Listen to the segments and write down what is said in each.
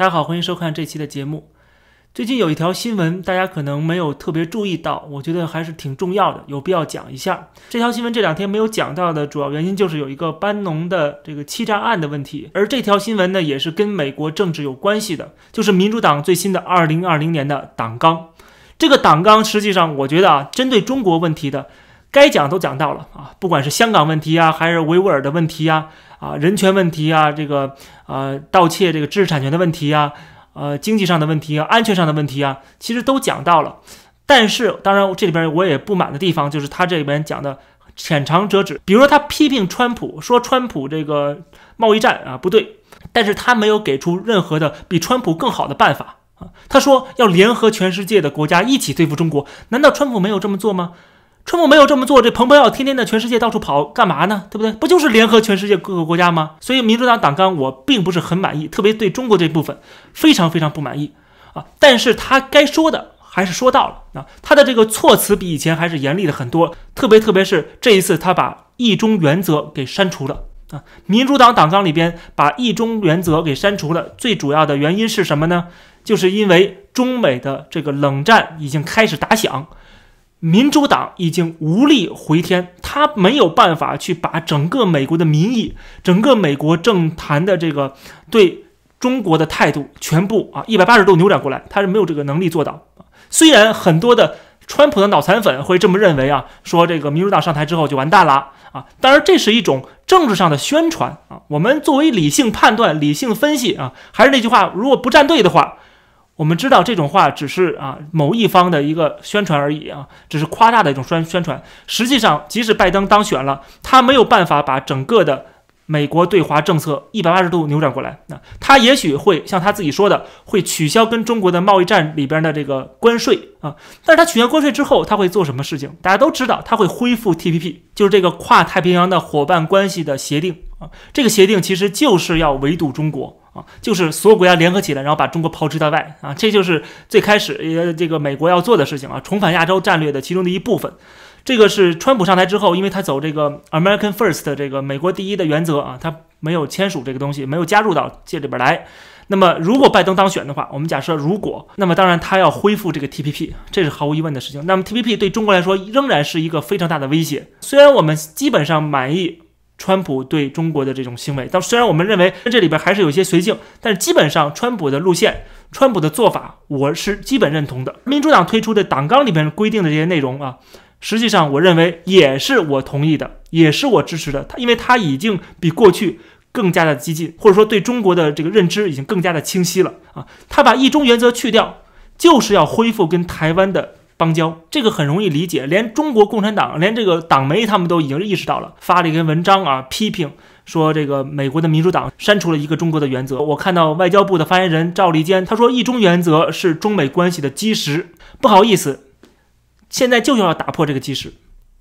大家好，欢迎收看这期的节目。最近有一条新闻，大家可能没有特别注意到，我觉得还是挺重要的，有必要讲一下。这条新闻这两天没有讲到的主要原因，就是有一个班农的这个欺诈案的问题。而这条新闻呢，也是跟美国政治有关系的，就是民主党最新的二零二零年的党纲。这个党纲实际上，我觉得啊，针对中国问题的，该讲都讲到了啊，不管是香港问题啊，还是维吾尔的问题啊，啊，人权问题啊，这个呃盗窃这个知识产权的问题啊。呃，经济上的问题啊，安全上的问题啊，其实都讲到了。但是，当然这里边我也不满的地方，就是他这里边讲的浅尝辄止。比如说，他批评川普，说川普这个贸易战啊不对，但是他没有给出任何的比川普更好的办法啊。他说要联合全世界的国家一起对付中国，难道川普没有这么做吗？川普没有这么做，这蓬佩奥天天的全世界到处跑干嘛呢？对不对？不就是联合全世界各个国家吗？所以民主党党纲我并不是很满意，特别对中国这部分非常非常不满意啊。但是他该说的还是说到了啊，他的这个措辞比以前还是严厉了很多，特别特别是这一次他把一中原则给删除了啊。民主党党纲里边把一中原则给删除了，最主要的原因是什么呢？就是因为中美的这个冷战已经开始打响。民主党已经无力回天，他没有办法去把整个美国的民意、整个美国政坛的这个对中国的态度全部啊一百八十度扭转过来，他是没有这个能力做到。虽然很多的川普的脑残粉会这么认为啊，说这个民主党上台之后就完蛋了啊，当然这是一种政治上的宣传啊。我们作为理性判断、理性分析啊，还是那句话，如果不站队的话。我们知道这种话只是啊某一方的一个宣传而已啊，只是夸大的一种宣宣传。实际上，即使拜登当选了，他没有办法把整个的美国对华政策一百八十度扭转过来。那他也许会像他自己说的，会取消跟中国的贸易战里边的这个关税啊。但是他取消关税之后，他会做什么事情？大家都知道，他会恢复 TPP，就是这个跨太平洋的伙伴关系的协定啊。这个协定其实就是要围堵中国。啊，就是所有国家联合起来，然后把中国抛之在外啊，这就是最开始呃这个美国要做的事情啊，重返亚洲战略的其中的一部分。这个是川普上台之后，因为他走这个 American First 这个美国第一的原则啊，他没有签署这个东西，没有加入到这里边来。那么如果拜登当选的话，我们假设如果，那么当然他要恢复这个 TPP，这是毫无疑问的事情。那么 TPP 对中国来说仍然是一个非常大的威胁，虽然我们基本上满意。川普对中国的这种行为，但虽然我们认为这里边还是有一些随性，但是基本上川普的路线、川普的做法，我是基本认同的。民主党推出的党纲里边规定的这些内容啊，实际上我认为也是我同意的，也是我支持的。他因为他已经比过去更加的激进，或者说对中国的这个认知已经更加的清晰了啊。他把一中原则去掉，就是要恢复跟台湾的。邦交这个很容易理解，连中国共产党，连这个党媒他们都已经意识到了，发了一篇文章啊，批评说这个美国的民主党删除了一个中国的原则。我看到外交部的发言人赵立坚他说，一中原则是中美关系的基石。不好意思，现在就要打破这个基石，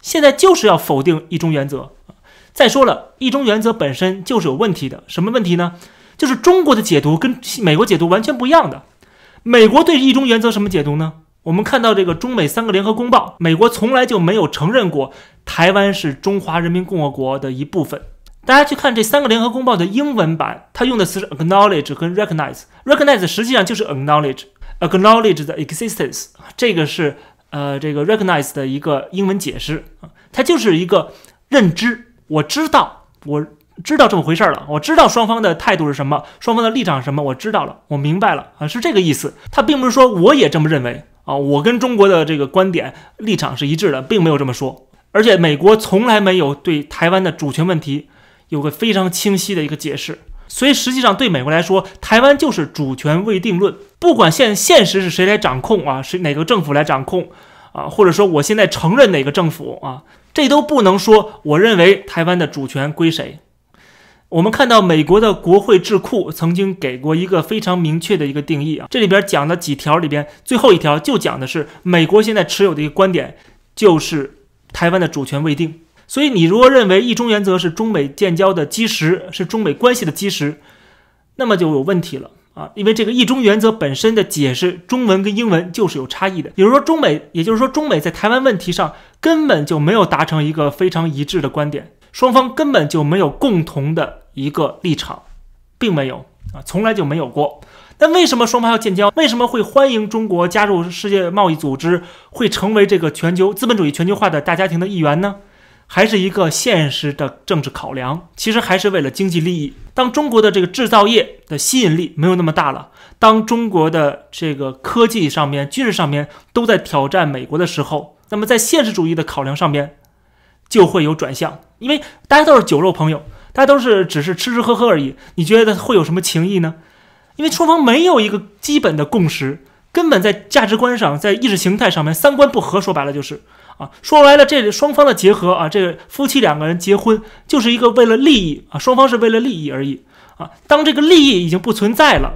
现在就是要否定一中原则。再说了，一中原则本身就是有问题的，什么问题呢？就是中国的解读跟美国解读完全不一样的。美国对一中原则什么解读呢？我们看到这个中美三个联合公报，美国从来就没有承认过台湾是中华人民共和国的一部分。大家去看这三个联合公报的英文版，它用的词是 acknowledge 和 recognize。recognize 实际上就是 acknowledge，acknowledge the existence。这个是呃这个 recognize 的一个英文解释，它就是一个认知，我知道，我知道这么回事了，我知道双方的态度是什么，双方的立场是什么，我知道了，我明白了啊，是这个意思。它并不是说我也这么认为。啊，我跟中国的这个观点立场是一致的，并没有这么说。而且美国从来没有对台湾的主权问题有个非常清晰的一个解释。所以实际上对美国来说，台湾就是主权未定论。不管现现实是谁来掌控啊，是哪个政府来掌控啊，或者说我现在承认哪个政府啊，这都不能说我认为台湾的主权归谁。我们看到美国的国会智库曾经给过一个非常明确的一个定义啊，这里边讲的几条里边，最后一条就讲的是美国现在持有的一个观点，就是台湾的主权未定。所以你如果认为一中原则是中美建交的基石，是中美关系的基石，那么就有问题了啊，因为这个一中原则本身的解释，中文跟英文就是有差异的。比如说中美，也就是说中美在台湾问题上根本就没有达成一个非常一致的观点。双方根本就没有共同的一个立场，并没有啊，从来就没有过。那为什么双方要建交？为什么会欢迎中国加入世界贸易组织，会成为这个全球资本主义全球化的大家庭的一员呢？还是一个现实的政治考量，其实还是为了经济利益。当中国的这个制造业的吸引力没有那么大了，当中国的这个科技上面、军事上面都在挑战美国的时候，那么在现实主义的考量上面就会有转向。因为大家都是酒肉朋友，大家都是只是吃吃喝喝而已，你觉得会有什么情谊呢？因为双方没有一个基本的共识，根本在价值观上、在意识形态上面三观不合，说白了就是。啊，说白了，这双方的结合啊，这个夫妻两个人结婚就是一个为了利益啊，双方是为了利益而已啊。当这个利益已经不存在了，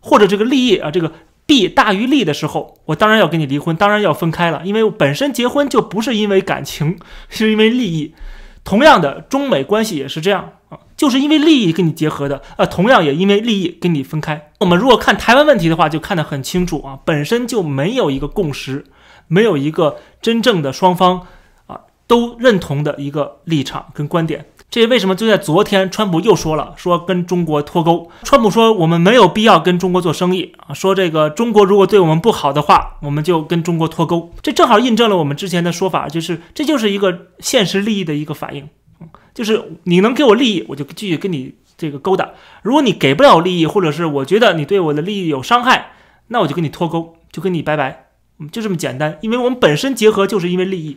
或者这个利益啊，这个弊大于利的时候，我当然要跟你离婚，当然要分开了，因为本身结婚就不是因为感情，是因为利益。同样的，中美关系也是这样啊，就是因为利益跟你结合的啊，同样也因为利益跟你分开。我们如果看台湾问题的话，就看得很清楚啊，本身就没有一个共识。没有一个真正的双方啊都认同的一个立场跟观点，这为什么就在昨天，川普又说了，说跟中国脱钩。川普说我们没有必要跟中国做生意啊，说这个中国如果对我们不好的话，我们就跟中国脱钩。这正好印证了我们之前的说法，就是这就是一个现实利益的一个反应，就是你能给我利益，我就继续跟你这个勾搭；如果你给不了利益，或者是我觉得你对我的利益有伤害，那我就跟你脱钩，就跟你拜拜。嗯就这么简单，因为我们本身结合就是因为利益，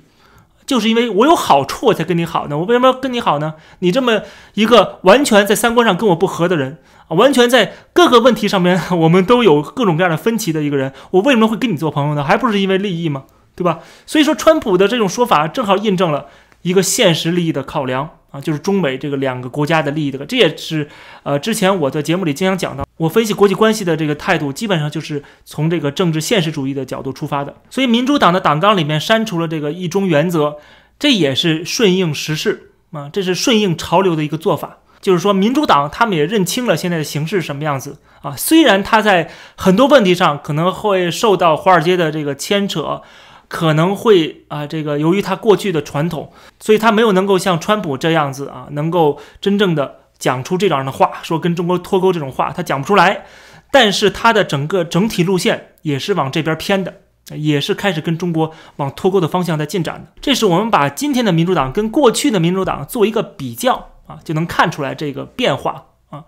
就是因为我有好处我才跟你好呢。我为什么要跟你好呢？你这么一个完全在三观上跟我不合的人啊，完全在各个问题上面我们都有各种各样的分歧的一个人，我为什么会跟你做朋友呢？还不是因为利益吗？对吧？所以说，川普的这种说法正好印证了一个现实利益的考量。啊，就是中美这个两个国家的利益的，这也是呃，之前我在节目里经常讲到，我分析国际关系的这个态度，基本上就是从这个政治现实主义的角度出发的。所以，民主党的党纲里面删除了这个一中原则，这也是顺应时势啊，这是顺应潮流的一个做法。就是说，民主党他们也认清了现在的形势什么样子啊，虽然他在很多问题上可能会受到华尔街的这个牵扯。可能会啊，这个由于他过去的传统，所以他没有能够像川普这样子啊，能够真正的讲出这样的话，说跟中国脱钩这种话，他讲不出来。但是他的整个整体路线也是往这边偏的，也是开始跟中国往脱钩的方向在进展的。这是我们把今天的民主党跟过去的民主党做一个比较啊，就能看出来这个变化啊。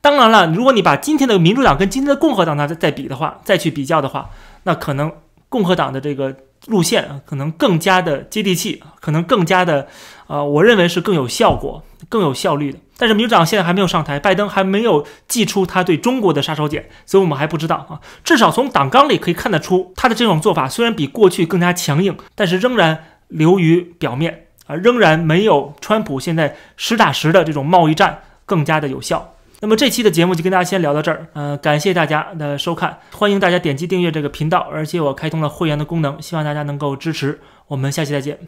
当然了，如果你把今天的民主党跟今天的共和党再再比的话，再去比较的话，那可能共和党的这个。路线啊，可能更加的接地气，可能更加的，呃，我认为是更有效果、更有效率的。但是民主党现在还没有上台，拜登还没有祭出他对中国的杀手锏，所以我们还不知道啊。至少从党纲里可以看得出，他的这种做法虽然比过去更加强硬，但是仍然流于表面啊，仍然没有川普现在实打实的这种贸易战更加的有效。那么这期的节目就跟大家先聊到这儿，呃，感谢大家的收看，欢迎大家点击订阅这个频道，而且我开通了会员的功能，希望大家能够支持，我们下期再见。